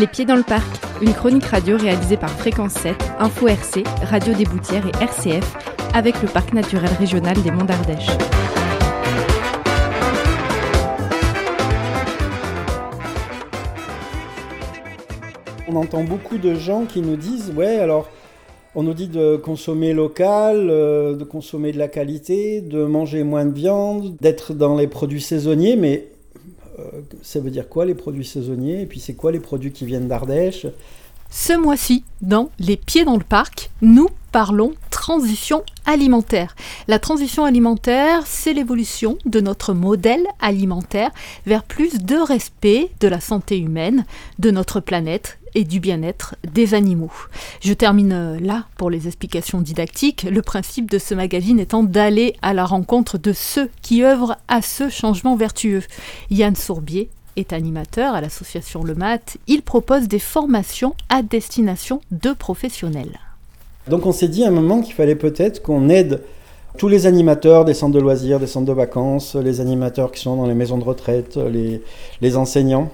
Les Pieds dans le Parc, une chronique radio réalisée par Fréquence 7, Info RC, Radio des Boutières et RCF, avec le Parc naturel régional des Monts d'Ardèche. On entend beaucoup de gens qui nous disent Ouais, alors on nous dit de consommer local, euh, de consommer de la qualité, de manger moins de viande, d'être dans les produits saisonniers, mais ça veut dire quoi les produits saisonniers? Et puis c'est quoi les produits qui viennent d'Ardèche? Ce mois-ci, dans Les Pieds dans le Parc, nous parlons transition alimentaire. La transition alimentaire, c'est l'évolution de notre modèle alimentaire vers plus de respect de la santé humaine, de notre planète et du bien-être des animaux. Je termine euh, là pour les explications didactiques, le principe de ce magazine étant d'aller à la rencontre de ceux qui œuvrent à ce changement vertueux. Yann Sourbier est animateur à l'association Le Mat. Il propose des formations à destination de professionnels. Donc on s'est dit à un moment qu'il fallait peut-être qu'on aide tous les animateurs des centres de loisirs, des centres de vacances, les animateurs qui sont dans les maisons de retraite, les, enseignants,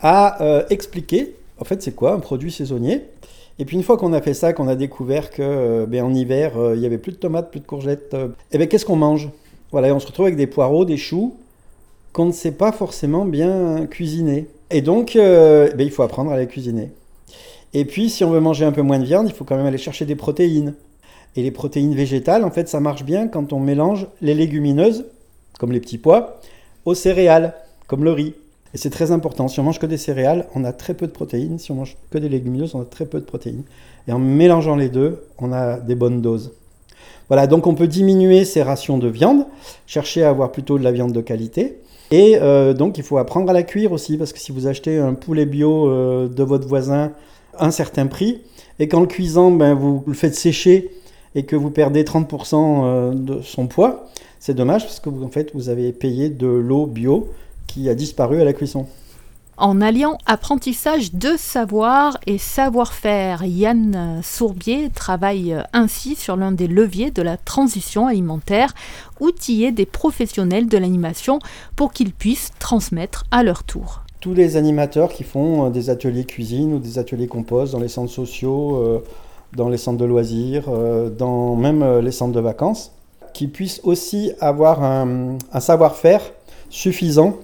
à euh, expliquer en fait c'est quoi un produit saisonnier? Et puis une fois qu'on a fait ça, qu'on a découvert que euh, ben, en hiver euh, il y avait plus de tomates, plus de courgettes, et eh ben qu'est-ce qu'on mange? Voilà, et on se retrouve avec des poireaux, des choux qu'on ne sait pas forcément bien cuisiner. Et donc ben, il faut apprendre à les cuisiner. Et puis, si on veut manger un peu moins de viande, il faut quand même aller chercher des protéines. Et les protéines végétales, en fait, ça marche bien quand on mélange les légumineuses, comme les petits pois, aux céréales, comme le riz. Et c'est très important. Si on mange que des céréales, on a très peu de protéines. Si on mange que des légumineuses, on a très peu de protéines. Et en mélangeant les deux, on a des bonnes doses. Voilà, donc on peut diminuer ses rations de viande, chercher à avoir plutôt de la viande de qualité. Et euh, donc il faut apprendre à la cuire aussi, parce que si vous achetez un poulet bio euh, de votre voisin un certain prix. Et qu'en le cuisant, ben, vous le faites sécher et que vous perdez 30% euh, de son poids, c'est dommage parce que vous, en fait, vous avez payé de l'eau bio qui a disparu à la cuisson. En alliant apprentissage de savoir et savoir-faire, Yann Sourbier travaille ainsi sur l'un des leviers de la transition alimentaire, outiller des professionnels de l'animation pour qu'ils puissent transmettre à leur tour tous les animateurs qui font euh, des ateliers cuisine ou des ateliers compost dans les centres sociaux, euh, dans les centres de loisirs, euh, dans même les centres de vacances, qui puissent aussi avoir un, savoir-faire suffisant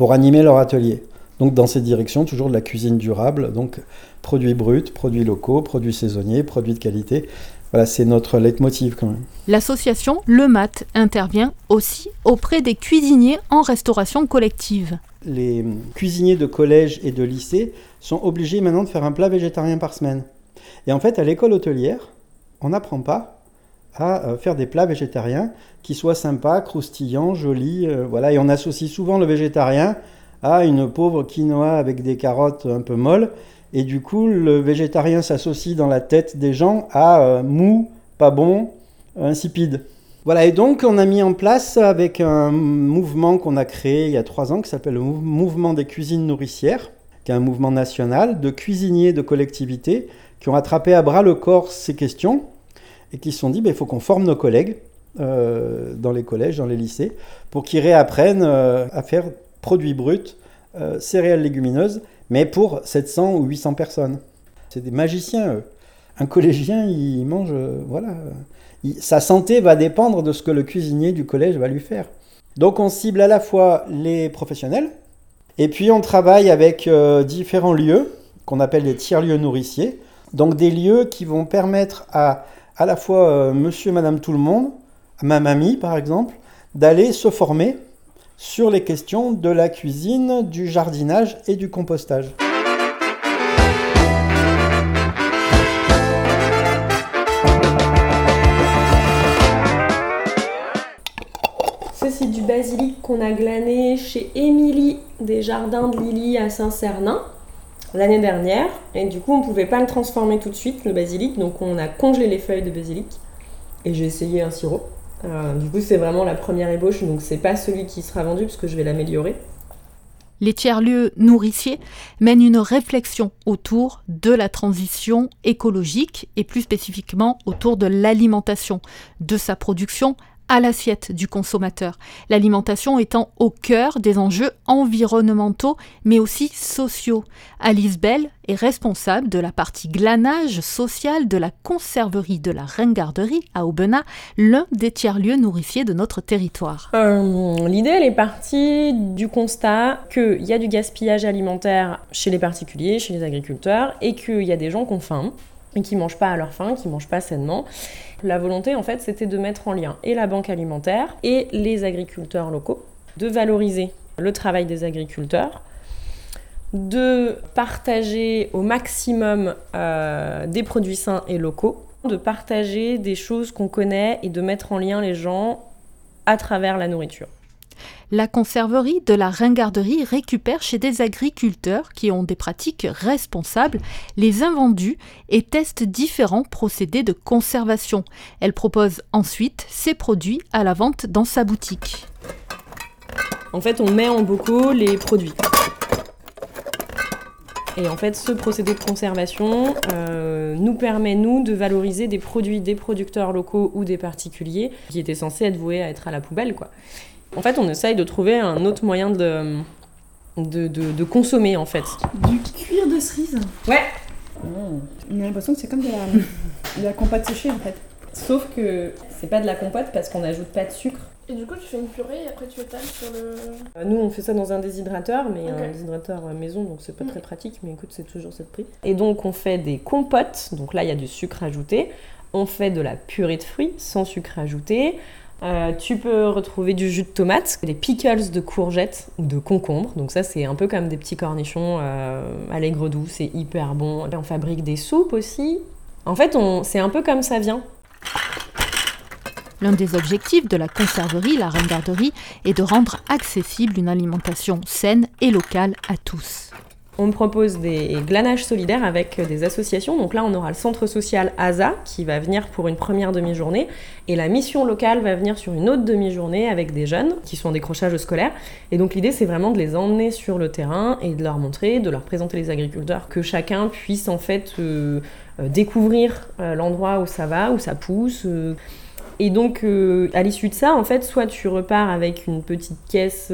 pour animer leur atelier. Donc dans ces directions, toujours de la cuisine durable, donc produits bruts, produits locaux, produits saisonniers, produits de qualité. Voilà, c'est notre leitmotiv quand même. L'association Le Mat intervient aussi auprès des cuisiniers en restauration collective les cuisiniers de collège et de lycée sont obligés maintenant de faire un plat végétarien par semaine. Et en fait, à l'école hôtelière, on n'apprend pas à euh, faire des plats végétariens qui soient sympas, croustillants, jolis. Euh, voilà. Et on associe souvent le végétarien à une pauvre quinoa avec des carottes un peu molles. Et du coup, le végétarien s'associe dans la tête des gens à euh, mou, pas bon, insipide. Voilà, et donc on a mis en place avec un mouvement qu'on a créé il y a trois ans qui s'appelle le Mouvement des cuisines nourricières, qui est un mouvement national de cuisiniers de collectivités qui ont attrapé à bras le corps ces questions et qui se sont dit ben, il faut qu'on forme nos collègues euh, dans les collèges, dans les lycées, pour qu'ils réapprennent euh, à faire produits bruts, euh, céréales légumineuses, mais pour 700 ou 800 personnes. C'est des magiciens, eux. Un collégien, il mange, voilà sa santé va dépendre de ce que le cuisinier du collège va lui faire. Donc on cible à la fois les professionnels, et puis on travaille avec différents lieux qu'on appelle les tiers-lieux nourriciers, donc des lieux qui vont permettre à à la fois euh, monsieur et madame tout le monde, ma mamie par exemple, d'aller se former sur les questions de la cuisine, du jardinage et du compostage. basilic qu'on a glané chez Émilie des Jardins de Lily à Saint-Cernin l'année dernière. Et du coup, on pouvait pas le transformer tout de suite, le basilic. Donc, on a congelé les feuilles de basilic. Et j'ai essayé un sirop. Euh, du coup, c'est vraiment la première ébauche. Donc, c'est pas celui qui sera vendu parce que je vais l'améliorer. Les tiers-lieux nourriciers mènent une réflexion autour de la transition écologique et plus spécifiquement autour de l'alimentation, de sa production à l'assiette du consommateur, l'alimentation étant au cœur des enjeux environnementaux mais aussi sociaux. Alice Bell est responsable de la partie glanage social de la conserverie de la Ringarderie à Aubenas, l'un des tiers-lieux nourriciers de notre territoire. Euh, L'idée, elle est partie du constat qu'il y a du gaspillage alimentaire chez les particuliers, chez les agriculteurs, et qu'il y a des gens qui ont faim et qui mangent pas à leur faim, qui mangent pas sainement. La volonté, en fait, c'était de mettre en lien et la banque alimentaire et les agriculteurs locaux, de valoriser le travail des agriculteurs, de partager au maximum euh, des produits sains et locaux, de partager des choses qu'on connaît et de mettre en lien les gens à travers la nourriture. La conserverie de la ringarderie récupère chez des agriculteurs qui ont des pratiques responsables les invendus et teste différents procédés de conservation. Elle propose ensuite ses produits à la vente dans sa boutique. En fait, on met en bocaux les produits. Et en fait, ce procédé de conservation euh, nous permet, nous, de valoriser des produits des producteurs locaux ou des particuliers qui étaient censés être voués à être à la poubelle. En fait, on essaye de trouver un autre moyen de, de, de- de consommer, en fait. Du cuir de cerise. Ouais On a l'impression que c'est comme de la, de la compote séchée en fait. Sauf que c'est pas de la compote parce qu'on n'ajoute pas de sucre. Et du coup, tu fais une purée et après tu étales sur le. Euh, Nous, on fait ça dans un déshydrateur, mais Ok. un déshydrateur euh, maison, donc c'est pas très pratique, mais écoute, c'est toujours cette prix. Et donc, on fait des compotes, donc là, il y a du sucre ajouté. On fait de la purée de fruits sans sucre ajouté. Euh, tu peux retrouver du jus de tomate, des pickles de courgettes ou de concombres. Donc ça, c'est un peu comme des petits cornichons euh, à l'aigre doux, c'est hyper bon. On fabrique des soupes aussi. En fait, on... c'est un peu comme ça vient. L'un des objectifs de la conserverie, la ringarderie, est de rendre accessible une alimentation saine et locale à tous. On propose des glanages solidaires avec des associations. Donc là, on aura le centre social ASA qui va venir pour une première demi-journée et la mission locale va venir sur une autre demi-journée avec des jeunes qui sont en décrochage scolaire. Et donc l'idée, c'est vraiment de les emmener sur le terrain et de leur montrer, de leur présenter les agriculteurs, que chacun puisse en fait euh, euh, découvrir euh, l'endroit où ça va, où ça pousse. Et donc, à l'issue de ça, en fait, soit tu repars avec une petite caisse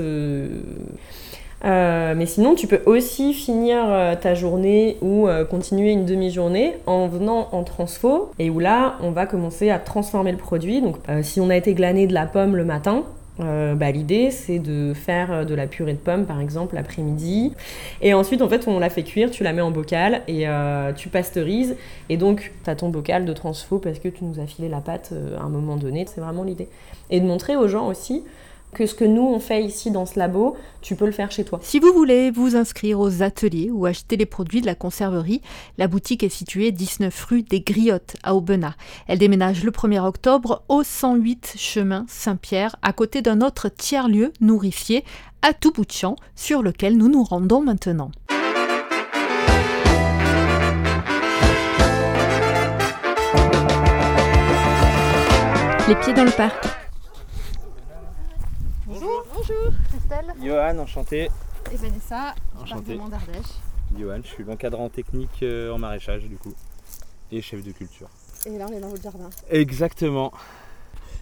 euh, mais sinon, tu peux aussi finir euh, ta journée ou euh, continuer une demi-journée en venant en transfo et où là, on va commencer à transformer le produit. Donc, si on a été glané de la pomme le matin, bah, l'idée c'est de faire de la purée de pomme par exemple l'après-midi et ensuite en fait on la fait cuire, tu la mets en bocal et tu pasteurises et donc tu as ton bocal de transfo parce que tu nous as filé la pâte à un moment donné, c'est vraiment l'idée. Et de montrer aux gens aussi que ce que nous on fait ici dans ce labo, tu peux le faire chez toi. Si vous voulez vous inscrire aux ateliers ou acheter les produits de la conserverie, la boutique est située 19 rue des Griottes à Aubenas. Elle déménage le 1er octobre au 108 chemin Saint-Pierre, à côté d'un autre tiers-lieu nourricier à tout bout de champ, sur lequel nous nous rendons maintenant. Les pieds dans le parc. Johan, enchanté. et Vanessa, Enchanté. département d'Ardèche. Johan, je suis l'encadrant technique euh, en maraîchage du coup. Et chef de culture. Et là, on est dans votre jardin. Exactement.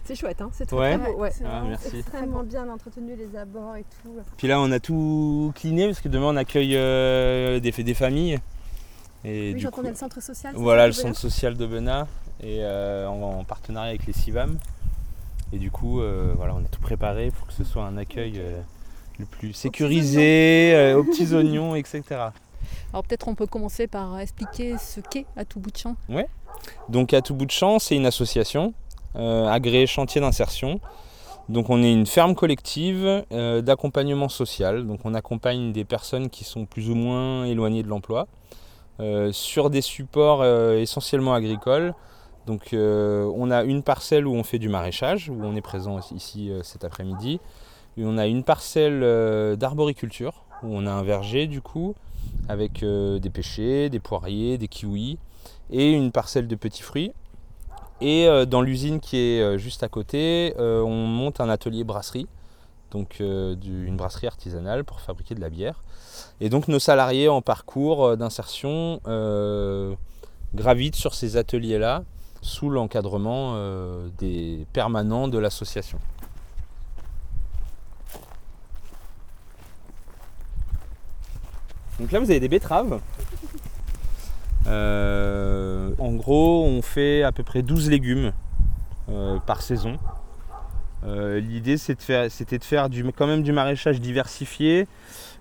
C'est chouette, hein C'est très, Ouais. très beau. Ouais. Ah, merci. Extrêmement bien entretenu, les abords et tout. Puis là on a tout cliné parce que demain on accueille euh, des, des familles. Et oui, du coup, j'entendais le centre social. voilà le centre social de Benat et euh, en, en partenariat avec les CIVAM. Et du coup euh, voilà on a tout préparé pour que ce soit un accueil euh, le plus sécurisé, euh, aux petits oignons, etc. Alors peut-être on peut commencer par expliquer ce qu'est à tout bout de champ. Donc à tout bout de champ, c'est une association euh, agréée chantier d'insertion. Donc on est une ferme collective euh, d'accompagnement social. Donc on accompagne des personnes qui sont plus ou moins éloignées de l'emploi euh, sur des supports euh, essentiellement agricoles. Donc euh, on a une parcelle où on fait du maraîchage, où on est présent ici euh, cet après-midi. On a une parcelle euh, d'arboriculture, où on a un verger du coup, avec euh, des pêchers, des poiriers, des kiwis et une parcelle de petits fruits. Et euh, dans l'usine qui est juste à côté, on monte un atelier brasserie, donc une brasserie artisanale pour fabriquer de la bière. Et donc nos salariés en parcours d'insertion gravitent sur ces ateliers-là, sous l'encadrement des permanents de l'association. Donc là vous avez des betteraves. Euh, en gros on fait à peu près 12 légumes euh, par saison. Euh, L'idée c'était de faire quand même du maraîchage diversifié,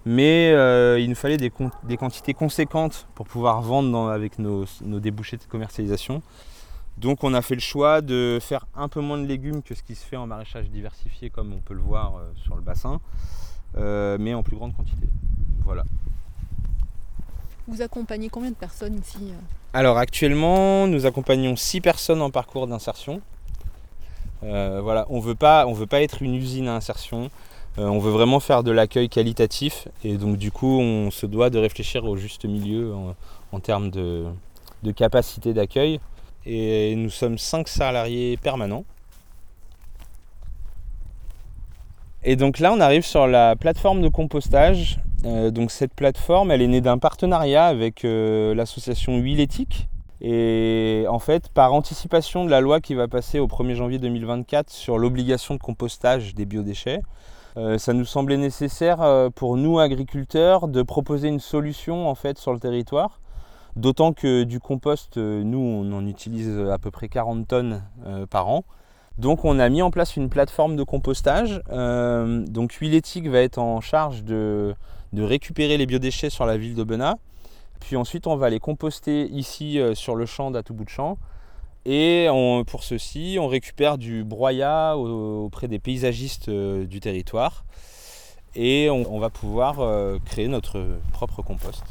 mais il nous fallait des, quantités conséquentes pour pouvoir vendre avec nos, nos débouchés de commercialisation. Donc on a fait le choix de faire un peu moins de légumes que ce qui se fait en maraîchage diversifié comme on peut le voir sur le bassin, mais en plus grande quantité. Voilà. Vous accompagnez combien de personnes ici euh Alors actuellement, nous accompagnons 6 personnes en parcours d'insertion. Euh, voilà, on veut pas, on veut pas être une usine à insertion. Euh, on veut vraiment faire de l'accueil qualitatif et donc du coup, on se doit de réfléchir au juste milieu en, termes de, de capacité d'accueil. Et nous sommes 5 salariés permanents. Et donc là, on arrive sur la plateforme de compostage. Euh, donc cette plateforme, elle est née d'un partenariat avec euh, l'association Huile Éthique. Et en fait, par anticipation de la loi qui va passer au 1er janvier 2024 sur l'obligation de compostage des biodéchets, euh, ça nous semblait nécessaire pour nous agriculteurs de proposer une solution en fait sur le territoire. D'autant que du compost, nous, on en utilise à peu près 40 tonnes par an. Donc on a mis en place une plateforme de compostage. Euh, donc Huile Éthique va être en charge de, de récupérer les biodéchets sur la ville d'Aubenas. Puis ensuite, on va les composter ici euh, sur le champ d'à tout bout de champ. Et pour ceci, on récupère du broyat au- auprès des paysagistes euh, du territoire. Et on, on va pouvoir euh, créer notre propre compost.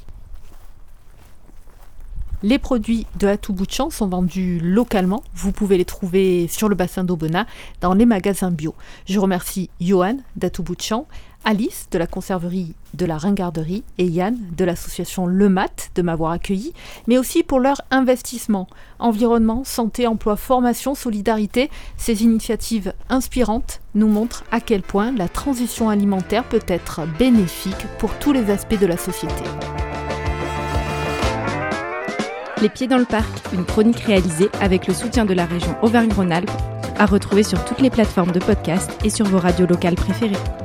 Les produits de À sont vendus localement. Vous pouvez les trouver sur le bassin d'Aubenas dans les magasins bio. Je remercie Johan d'À Alice de la conserverie de la Ringarderie et Yann de l'association Le Mat de m'avoir accueilli, mais aussi pour leur investissement. Environnement, santé, emploi, formation, solidarité, ces initiatives inspirantes nous montrent à quel point la transition alimentaire peut être bénéfique pour tous les aspects de la société. Les Pieds dans le Parc, une chronique réalisée avec le soutien de la région Auvergne-Rhône-Alpes, à retrouver sur toutes les plateformes de podcast et sur vos radios locales préférées.